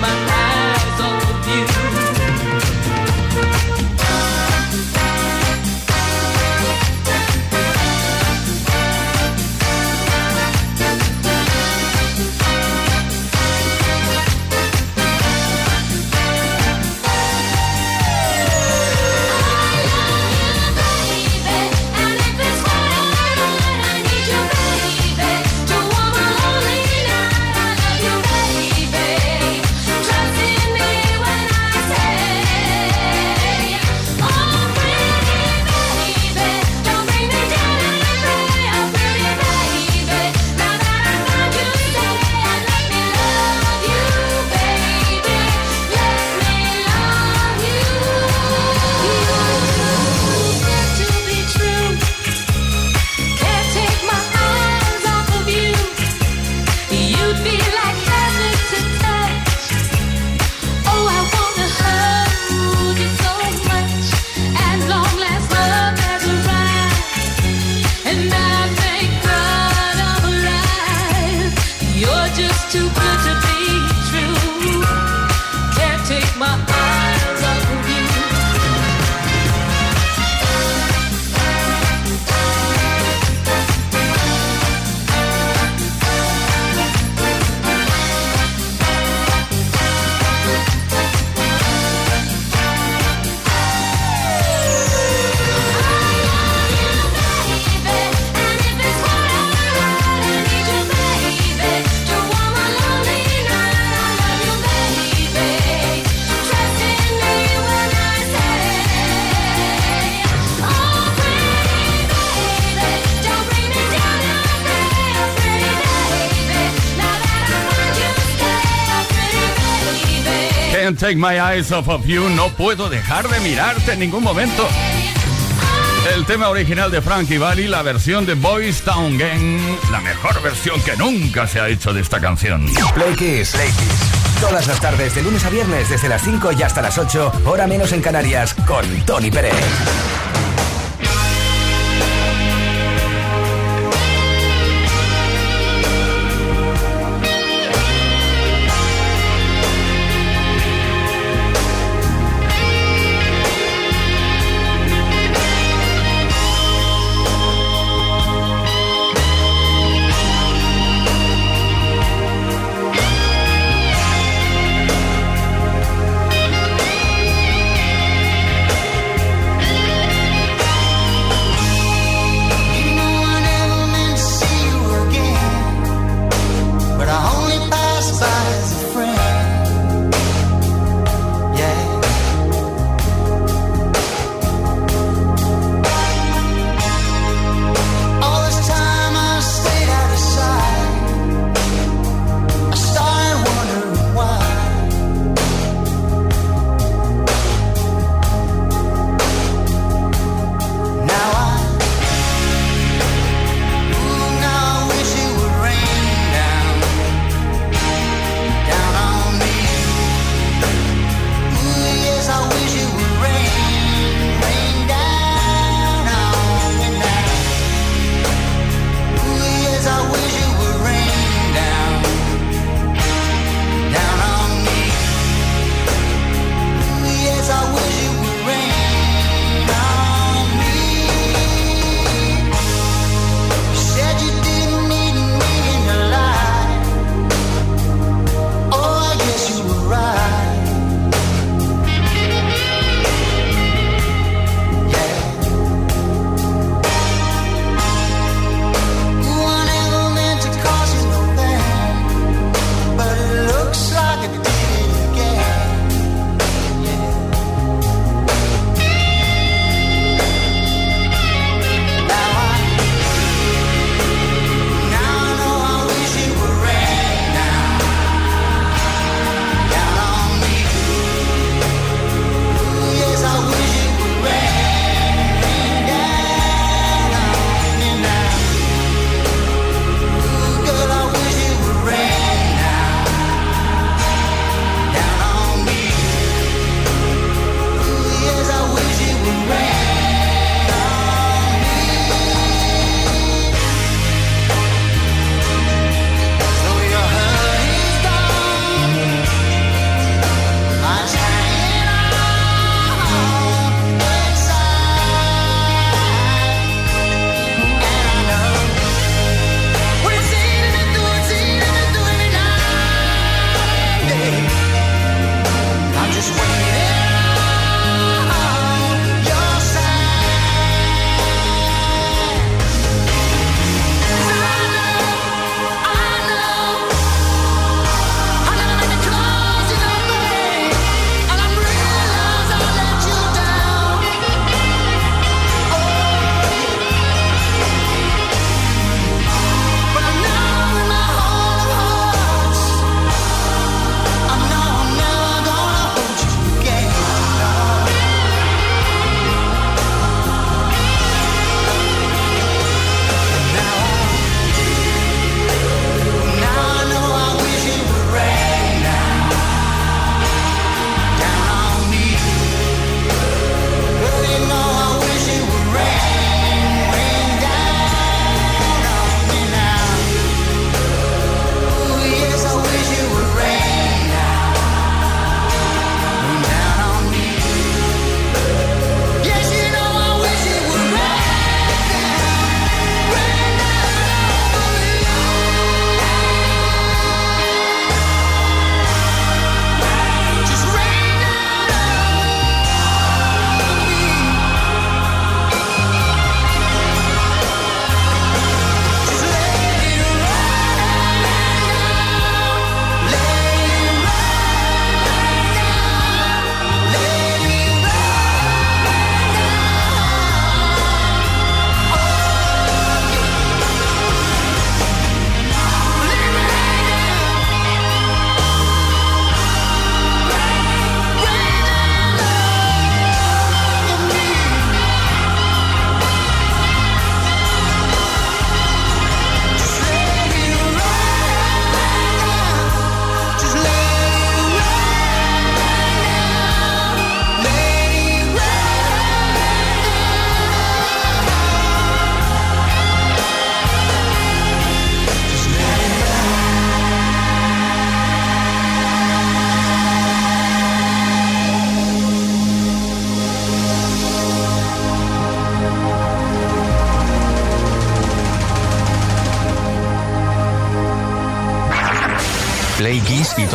my eyes. Take My Eyes Off of You. No puedo dejar de mirarte en ningún momento. El tema original de Frankie Valli, la versión de Boys Town Gang, la mejor versión que nunca se ha hecho de esta canción. Play Kiss. Todas las tardes, de lunes a viernes, desde las 5 y hasta las 8, hora menos en Canarias, con Tony Pérez.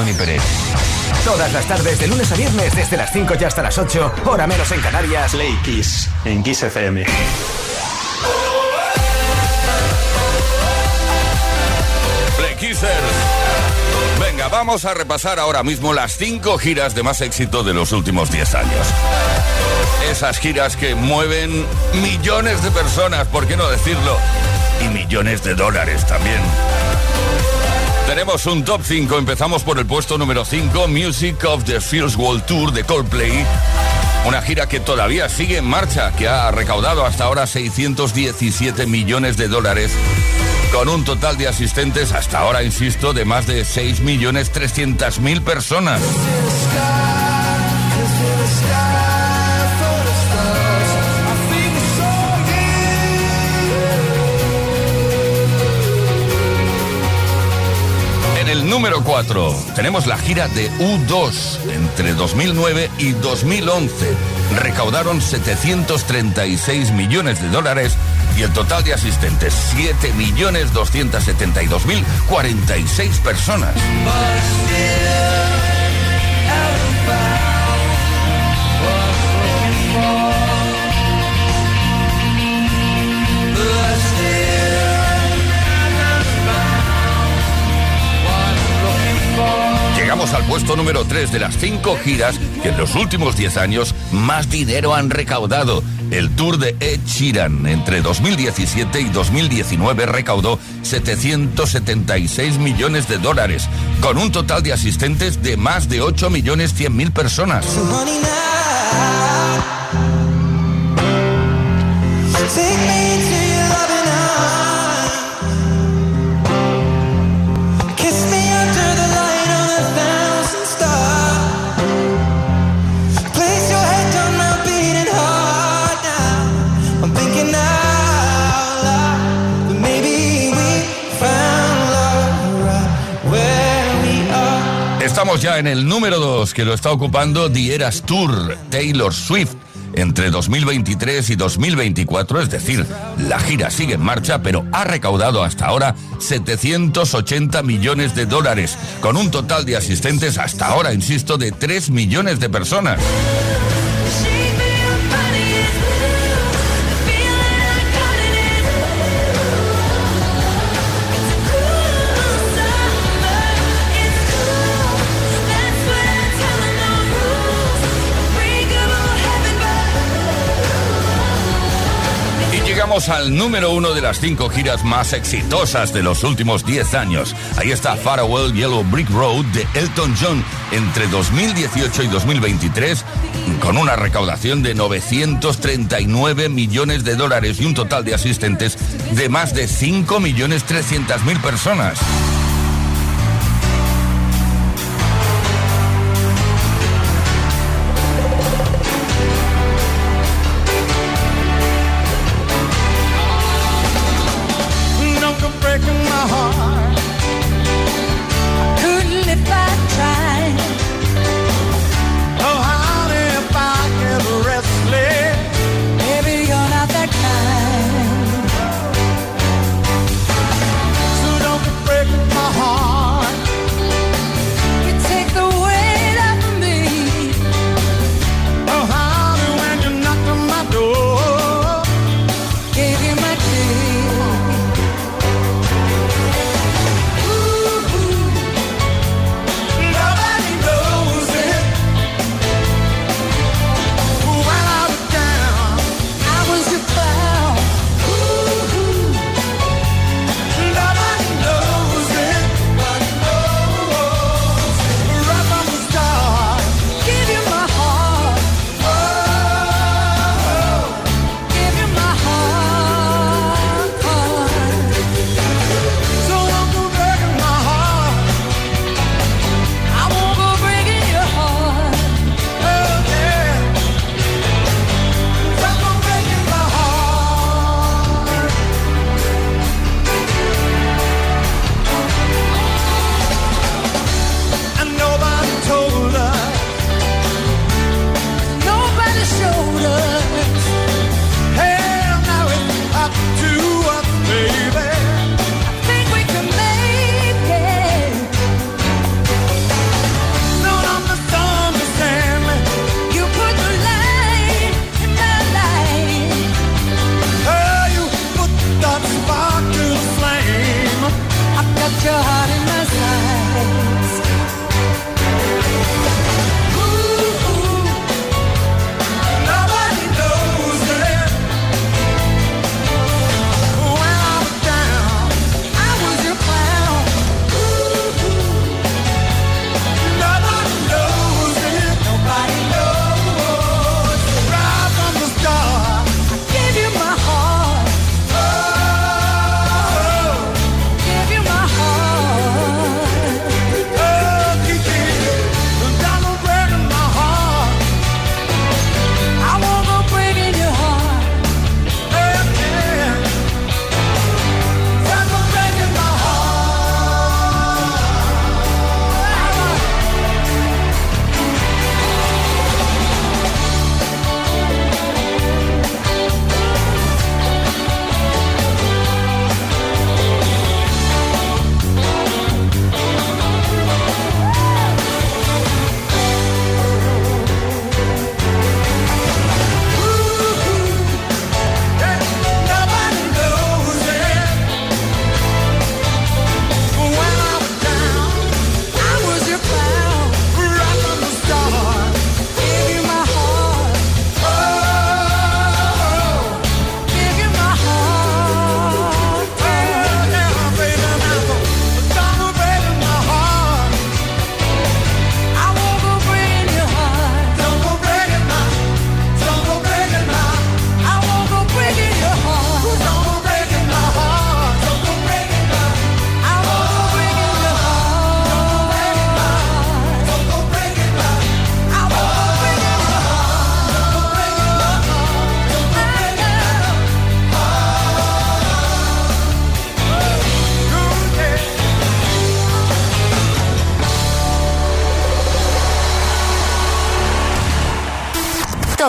Tony Pérez. Todas las tardes, de lunes a viernes, desde las 5 y hasta las 8, hora menos en Canarias. Play Kiss en Kiss FM. Play Kissers. Venga, vamos a repasar ahora mismo las 5 giras de más éxito de los últimos 10 años. Esas giras que mueven millones de personas, ¿por qué no decirlo? Y millones de dólares también. Tenemos un top 5. Empezamos por el puesto número 5, Music of the Fields World Tour de Coldplay. Una gira que todavía sigue en marcha, que ha recaudado hasta ahora 617 millones de dólares, con un total de asistentes hasta ahora, insisto, de más de 6 millones 300 mil personas. Número 4 tenemos la gira de U2 entre 2009 y 2011. Recaudaron 736 millones de dólares y el total de asistentes 7 millones 272 mil 46 personas. Llegamos al puesto número 3 de las 5 giras que en los últimos 10 años más dinero han recaudado. El tour de Ed Sheeran entre 2017 y 2019 recaudó 776 millones de dólares, con un total de asistentes de más de 8 millones 100 mil personas. Ya en el número 2 que lo está ocupando The Eras Tour, Taylor Swift. Entre 2023 y 2024, es decir, la gira sigue en marcha, pero ha recaudado hasta ahora 780 millones de dólares, con un total de asistentes hasta ahora, insisto, de 3 millones de personas. Al número uno de las cinco giras más exitosas de los últimos 10 años. Ahí está Farewell Yellow Brick Road de Elton John entre 2018 y 2023 con una recaudación de 939 millones de dólares y un total de asistentes de más de 5 millones 300 mil personas.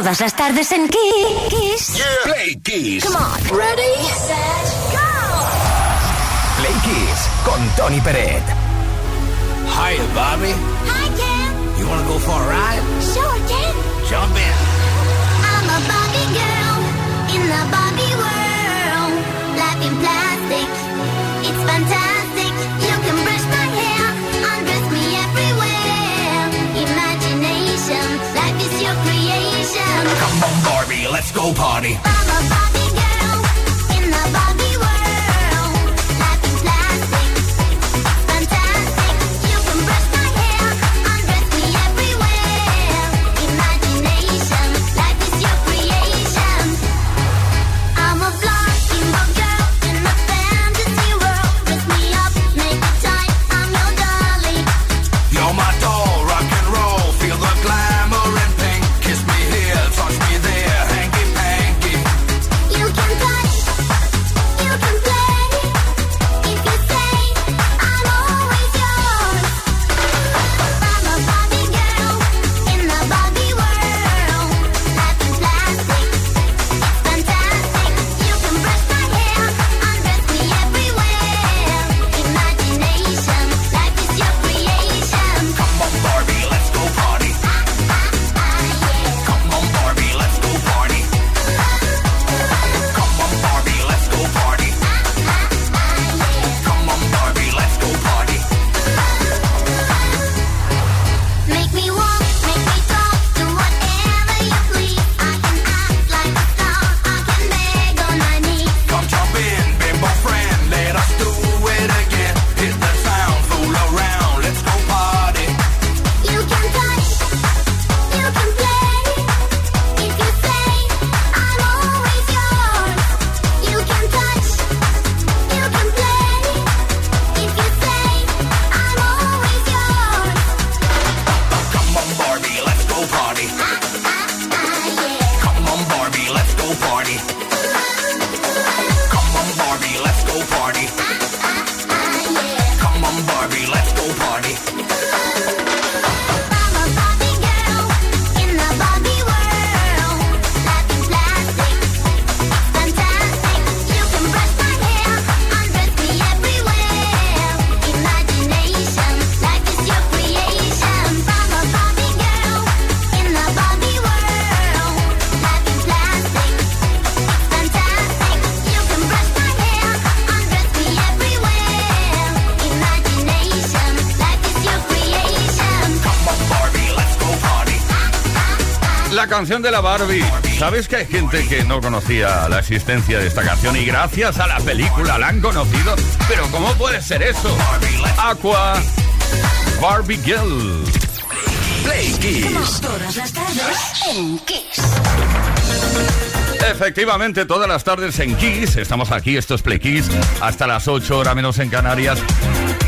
Todas las tardes en Kiss. Play Kiss. Come on. Ready, set, go. Play Kiss con Tony Peret. Hiya, Bobby. Hi, Ken. You wanna go for a ride? Sure, Ken. Jump in. Barbie, let's go party. Canción de la Barbie. ¿Sabes que hay gente que no conocía la existencia de esta canción y gracias a la película la han conocido? Pero ¿cómo puede ser eso? Aqua, Barbie Girl. Play Kiss. Todas las tardes en Kiss. Efectivamente, todas las tardes en Kiss, estamos aquí, esto es Play Kiss, hasta las 8 horas menos en Canarias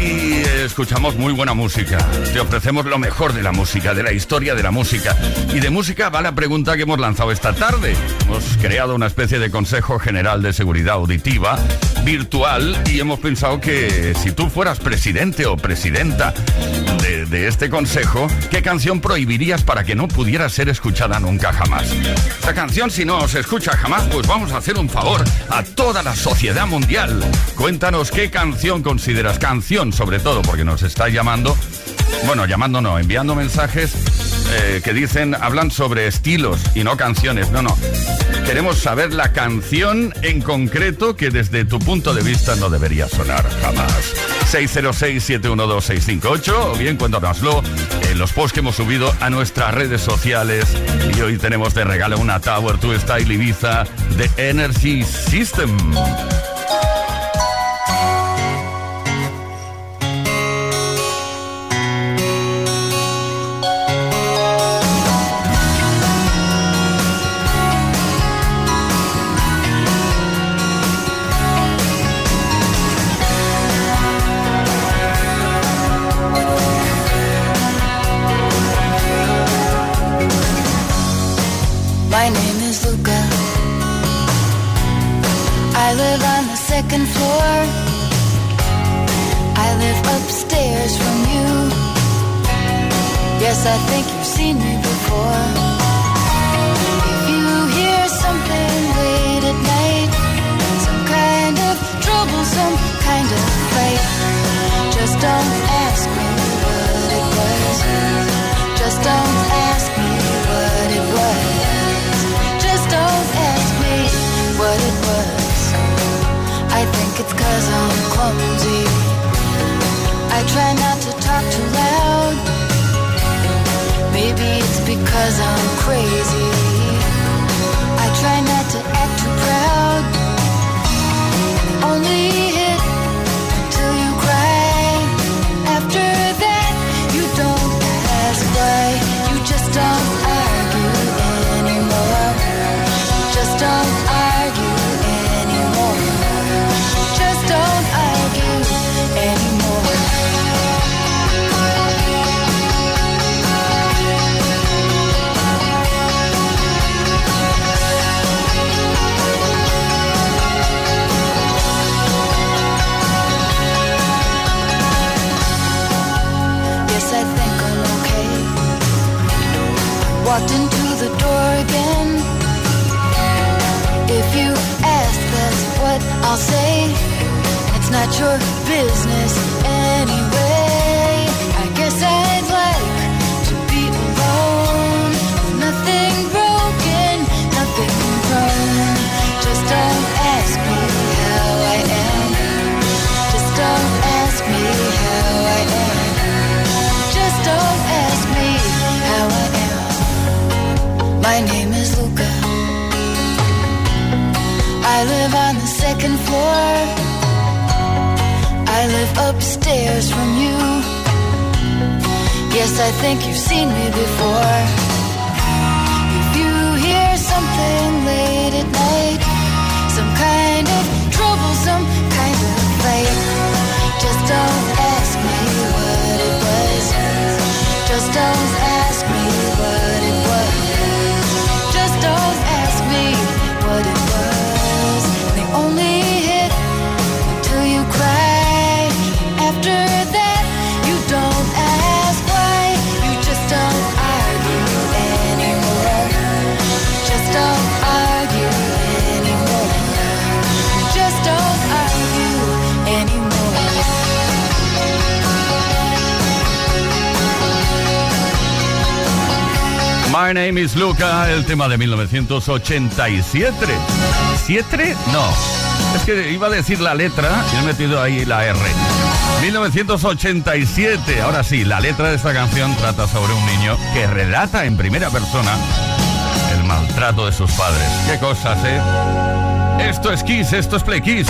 y escuchamos muy buena música. Te ofrecemos lo mejor de la música, de la historia de la música. Y de música va la pregunta que hemos lanzado esta tarde. Hemos creado una especie de Consejo General de Seguridad Auditiva virtual y hemos pensado que si tú fueras presidente o presidenta de, este consejo, ¿qué canción prohibirías para que no pudiera ser escuchada nunca jamás? Esta canción, si no se escucha jamás, pues vamos a hacer un favor a toda la sociedad mundial. Cuéntanos qué canción consideras, canción sobre todo, porque nos está llamando, bueno, llamando no, enviando mensajes eh, que dicen, hablan sobre estilos y no canciones. No, no. Queremos saber la canción en concreto que desde tu punto de vista no debería sonar jamás. 606-712-658 o bien cuéntanoslo en los posts que hemos subido a nuestras redes sociales. Y hoy tenemos de regalo una Tower 2 Style Ibiza de Energy System. second floor. I live upstairs from you. Yes, I think you've seen me before. If you hear something late at night, some kind of trouble, some kind of fight, just don't ask. Because I'm clumsy. I try not to talk too loud. Maybe it's because I'm crazy. I try not not your business anyway. I guess I'd like to be alone. Nothing broken, nothing wrong. Just don't ask me how I am. Just don't ask me how I am. Just don't ask me how I am. My name is Luca. I live on the second floor. Live upstairs from you. Yes, I think you've seen me before. My name is Luca, el tema de 1987. ¿Siete? No. Es que iba a decir la letra y he metido ahí la R. 1987. Ahora sí, la letra de esta canción trata sobre un niño que relata en primera persona el maltrato de sus padres. Qué cosas, ¿eh? Esto es Kiss, esto es Play Kiss.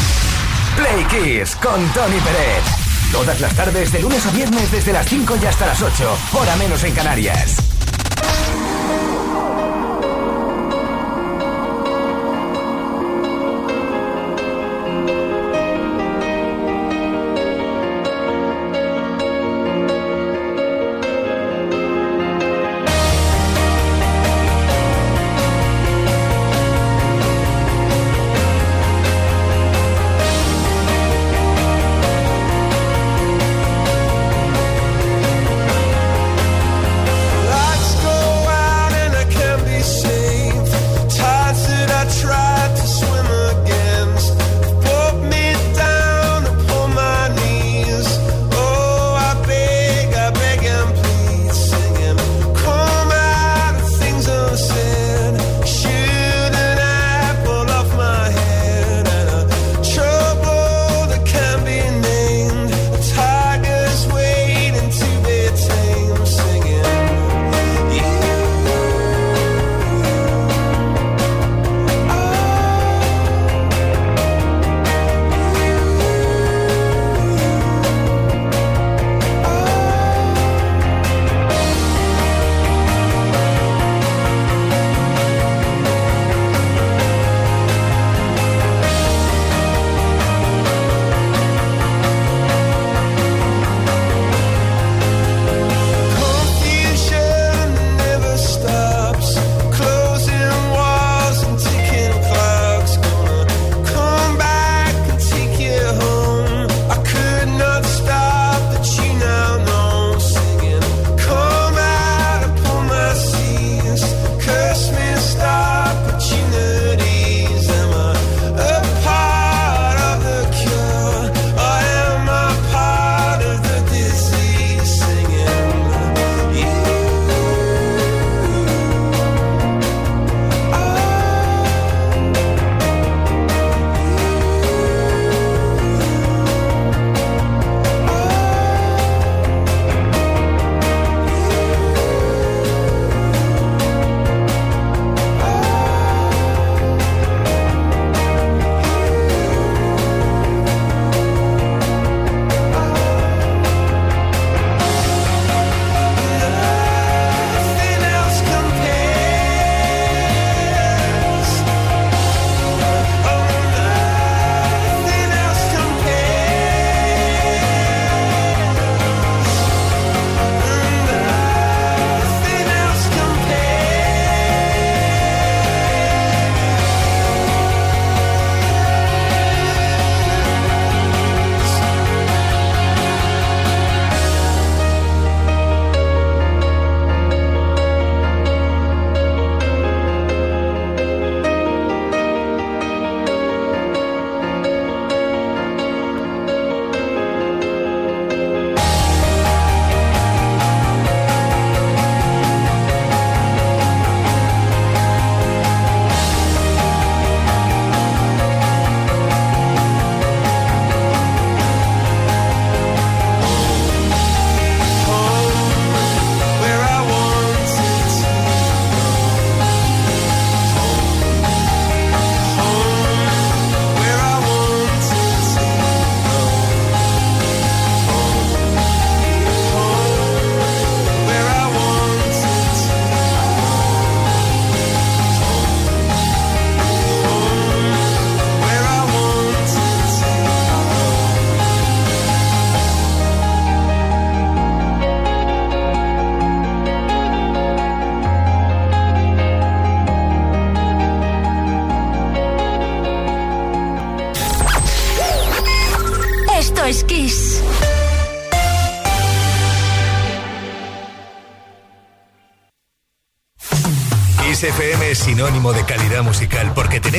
Play Kiss con Tony Pérez. Todas las tardes, de lunes a viernes, desde las 5 y hasta las 8. Hora menos en Canarias.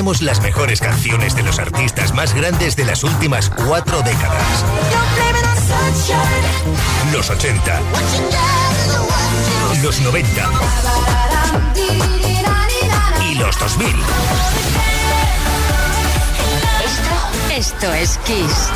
las mejores canciones de los artistas más grandes de las últimas cuatro décadas. Los 80. Los 90. Y los 2000. Esto, esto es Kiss.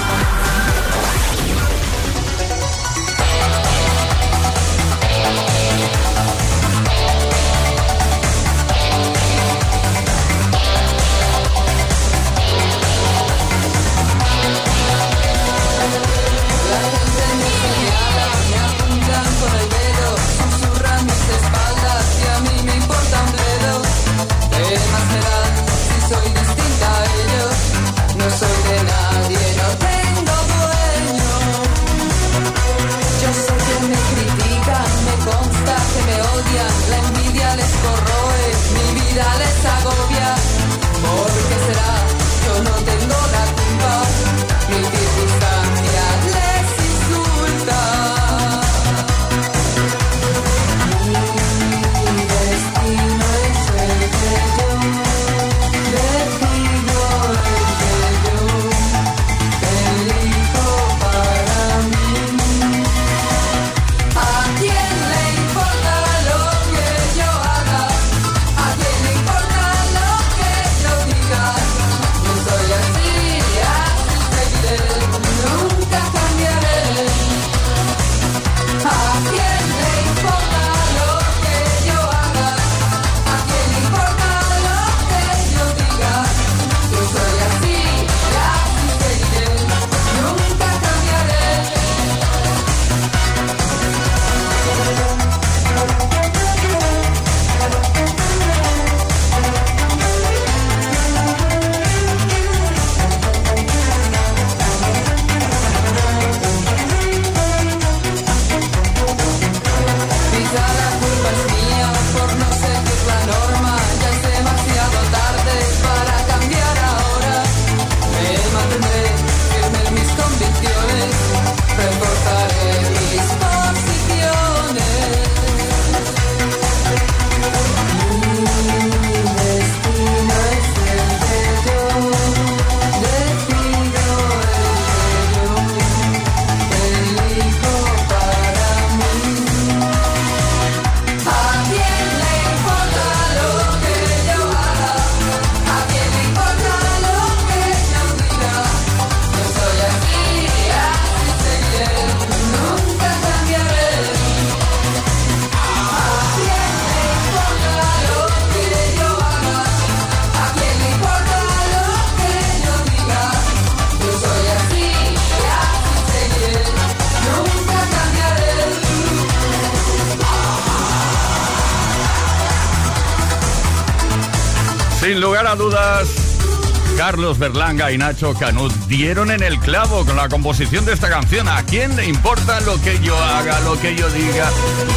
Carlos Berlanga y Nacho Canut dieron en el clavo con la composición de esta canción. ¿A quién le importa lo que yo haga, lo que yo diga?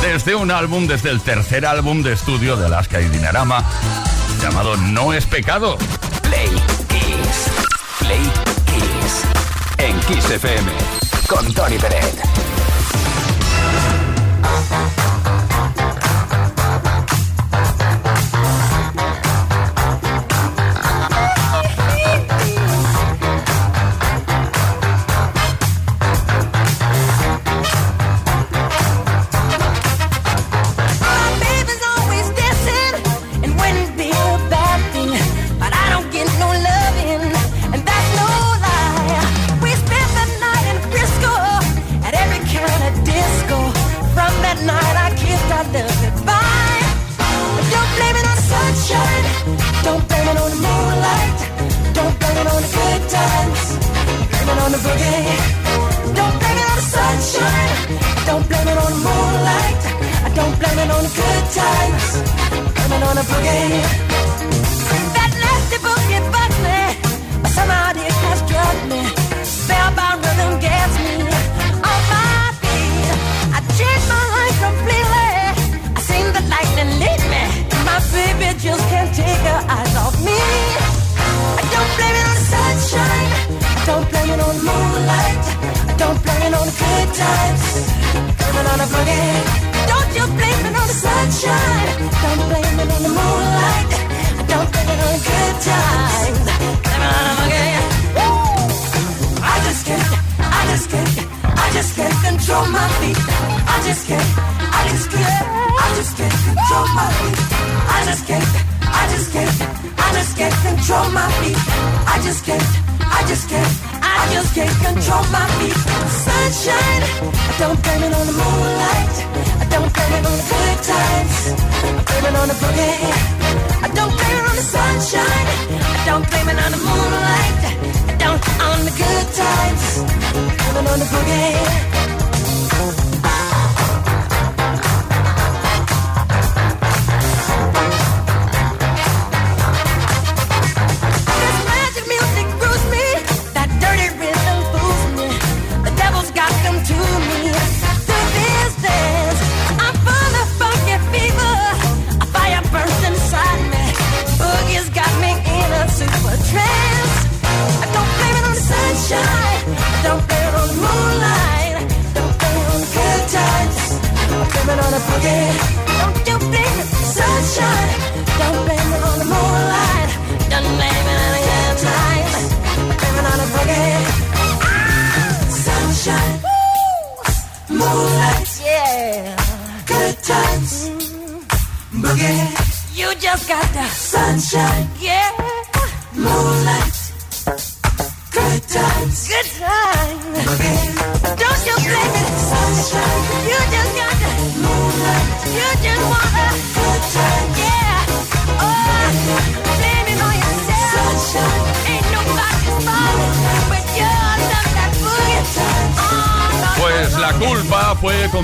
Desde un álbum, desde el tercer álbum de estudio de Alaska y Dinarama, llamado No es pecado. Play Kiss. Play Kiss. En Kiss FM. Con Tony Pérez. away.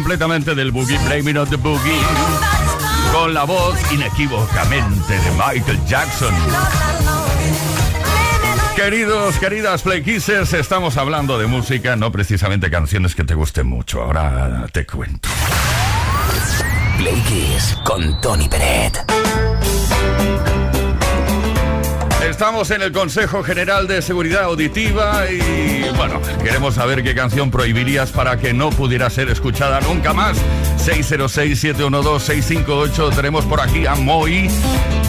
Completamente del Boogie, Blame on the Boogie, con la voz inequívocamente de Michael Jackson. Queridos, queridas Play Kissers, estamos hablando de música, no precisamente canciones que te gusten mucho. Ahora te cuento. Play Kiss con Tony Peret. Estamos en el Consejo General de Seguridad Auditiva y bueno, queremos saber qué canción prohibirías para que no pudiera ser escuchada nunca más. 606-712-658. Tenemos por aquí a Moy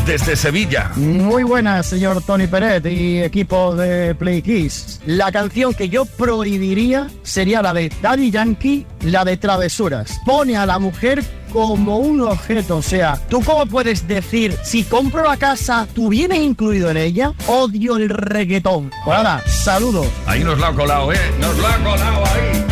desde Sevilla. Muy buenas, señor Tony Peret y equipo de Play Kiss. La canción que yo prohibiría sería la de Daddy Yankee, la de Travesuras. Pone a la mujer como un objeto, o sea, ¿tú cómo puedes decir, si compro la casa, tú vienes incluido en ella? Odio el reggaetón. Pues nada, saludos. Ahí nos lo ha colado, ¿eh? Nos lo ha colado ahí.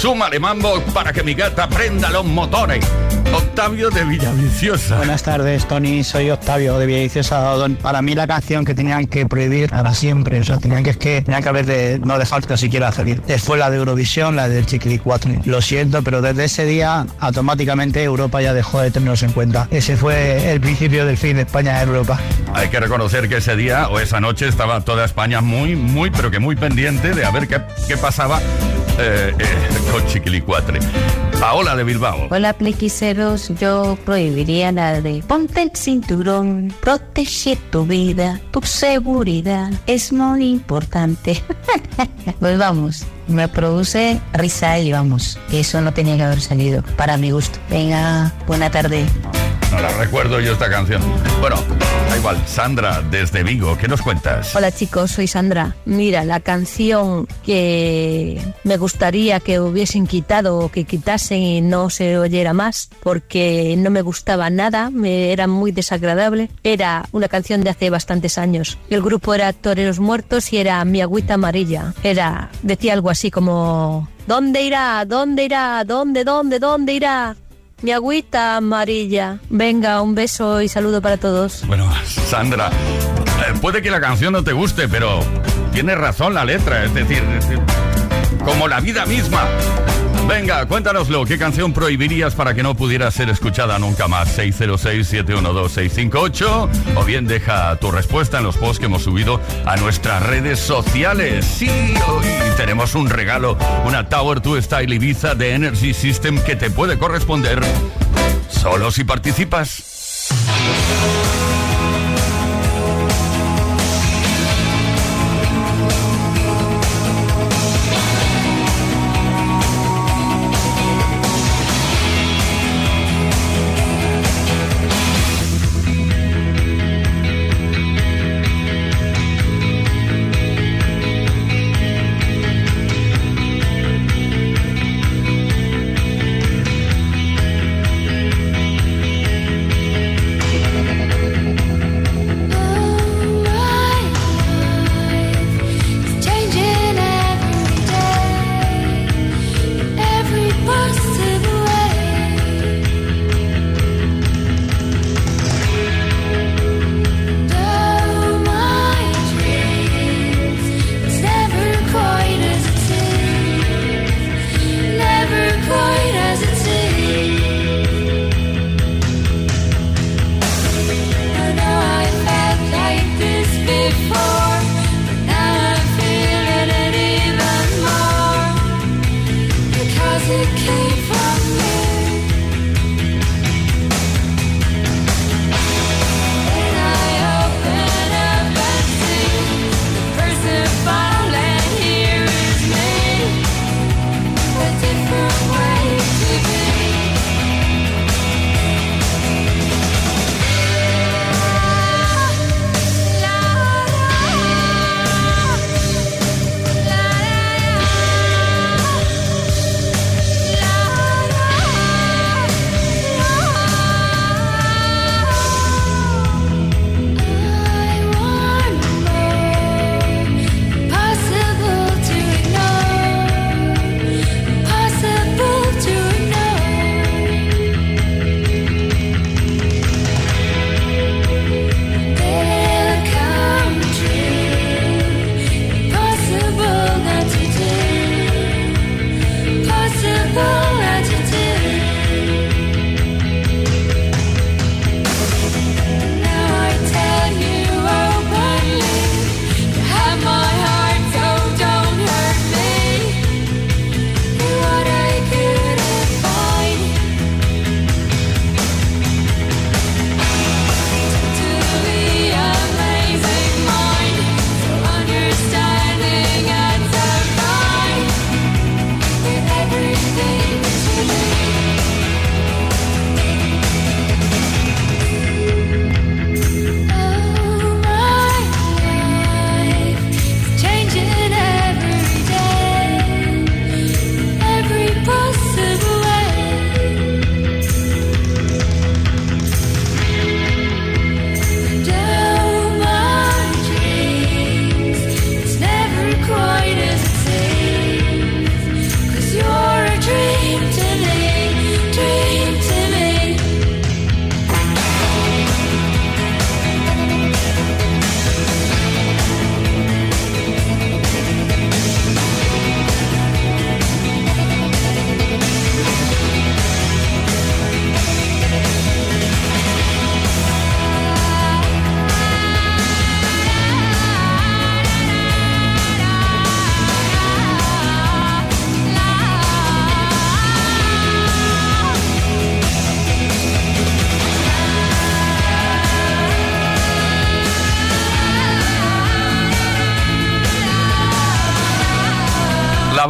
Súmale mambo para que mi gata prenda los motores. Octavio de Villaviciosa. Buenas tardes, Tony. Soy Octavio de Villaviciosa. Don- Para mí la canción que tenían que prohibir para siempre, o sea, tenían que es que tenían que haber de no dejar que siquiera salir. Fue la de Eurovisión, la del Chiquili 4. Lo siento, pero desde ese día automáticamente Europa ya dejó de tenernos en cuenta. Ese fue el principio del fin de España en Europa. Hay que reconocer que ese día o esa noche estaba toda España muy, muy, pero que muy pendiente de a ver qué, qué pasaba eh, eh, con Chiquilicuatre. Paola de Bilbao. Hola, Yo prohibiría la de ponte el cinturón, protege tu vida, tu seguridad es muy importante. pues vamos, me produce risa y vamos, eso no tenía que haber salido, para mi gusto. Venga, buena tarde. No la recuerdo yo esta canción. Bueno, da igual. Sandra, desde Vigo, ¿qué nos cuentas? Hola chicos, soy Sandra. Mira, la canción que me gustaría que hubiesen quitado o que quitasen y no se oyera más porque no me gustaba nada, me era muy desagradable, era una canción de hace bastantes años. El grupo era Toreros Muertos y era Mi Agüita Amarilla. Era, decía algo así como, ¿dónde irá? ¿Dónde irá? ¿Dónde, dónde, dónde irá? Mi agüita amarilla. Venga, un beso y saludo para todos. Bueno, Sandra, eh, puede que la canción no te guste, pero tiene razón la letra, es decir, es decir, como la vida misma. Venga, cuéntanoslo, ¿qué canción prohibirías para que no pudiera ser escuchada nunca más? 606-712-658 o bien deja tu respuesta en los posts que hemos subido a nuestras redes sociales. Sí, hoy tenemos un regalo, una Tower 2 Style Ibiza de Energy System que te puede corresponder solo si participas.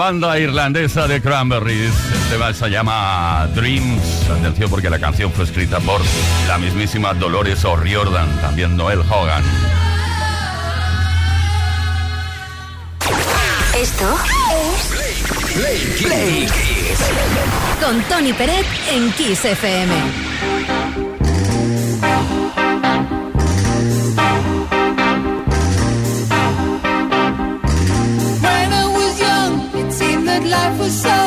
banda irlandesa de Cranberries. El tema se llama Dreams. Atención porque la canción fue escrita por la mismísima Dolores O'Riordan, también Noel Hogan. Esto es Play, Play, Kiss. Con Tony Pérez en Kiss FM. life was so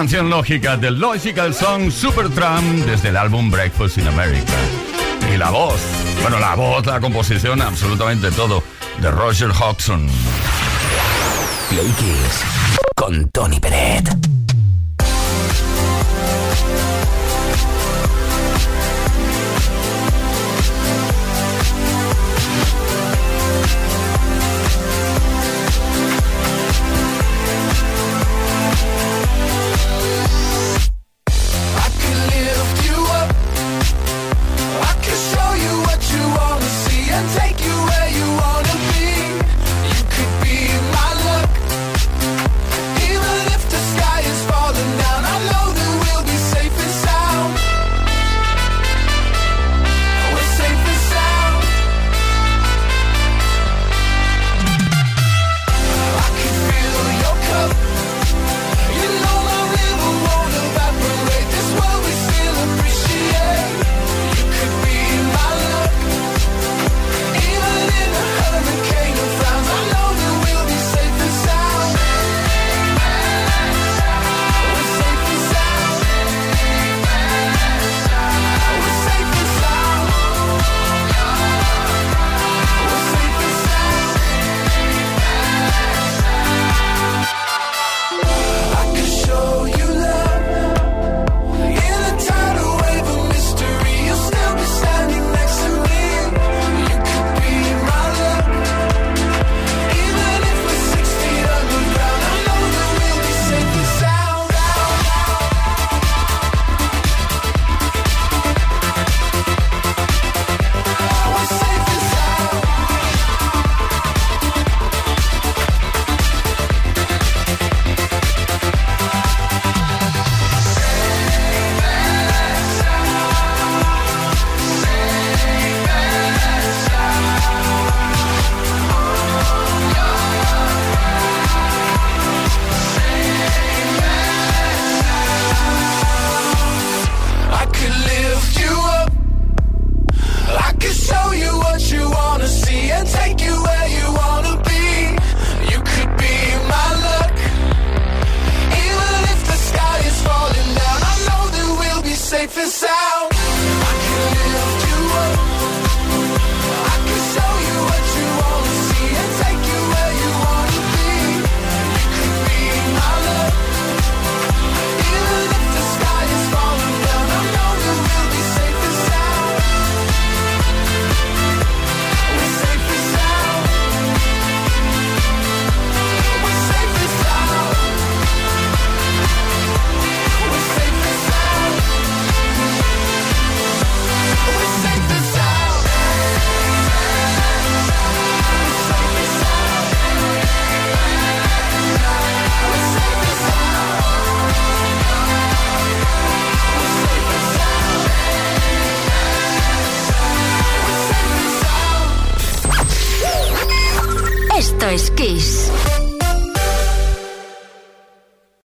canción lógica del Logical Song Supertramp desde el álbum Breakfast in America. Y la voz, bueno, la voz, la composición, absolutamente todo, de Roger Hodgson. Play Kiss con Tony Pérez.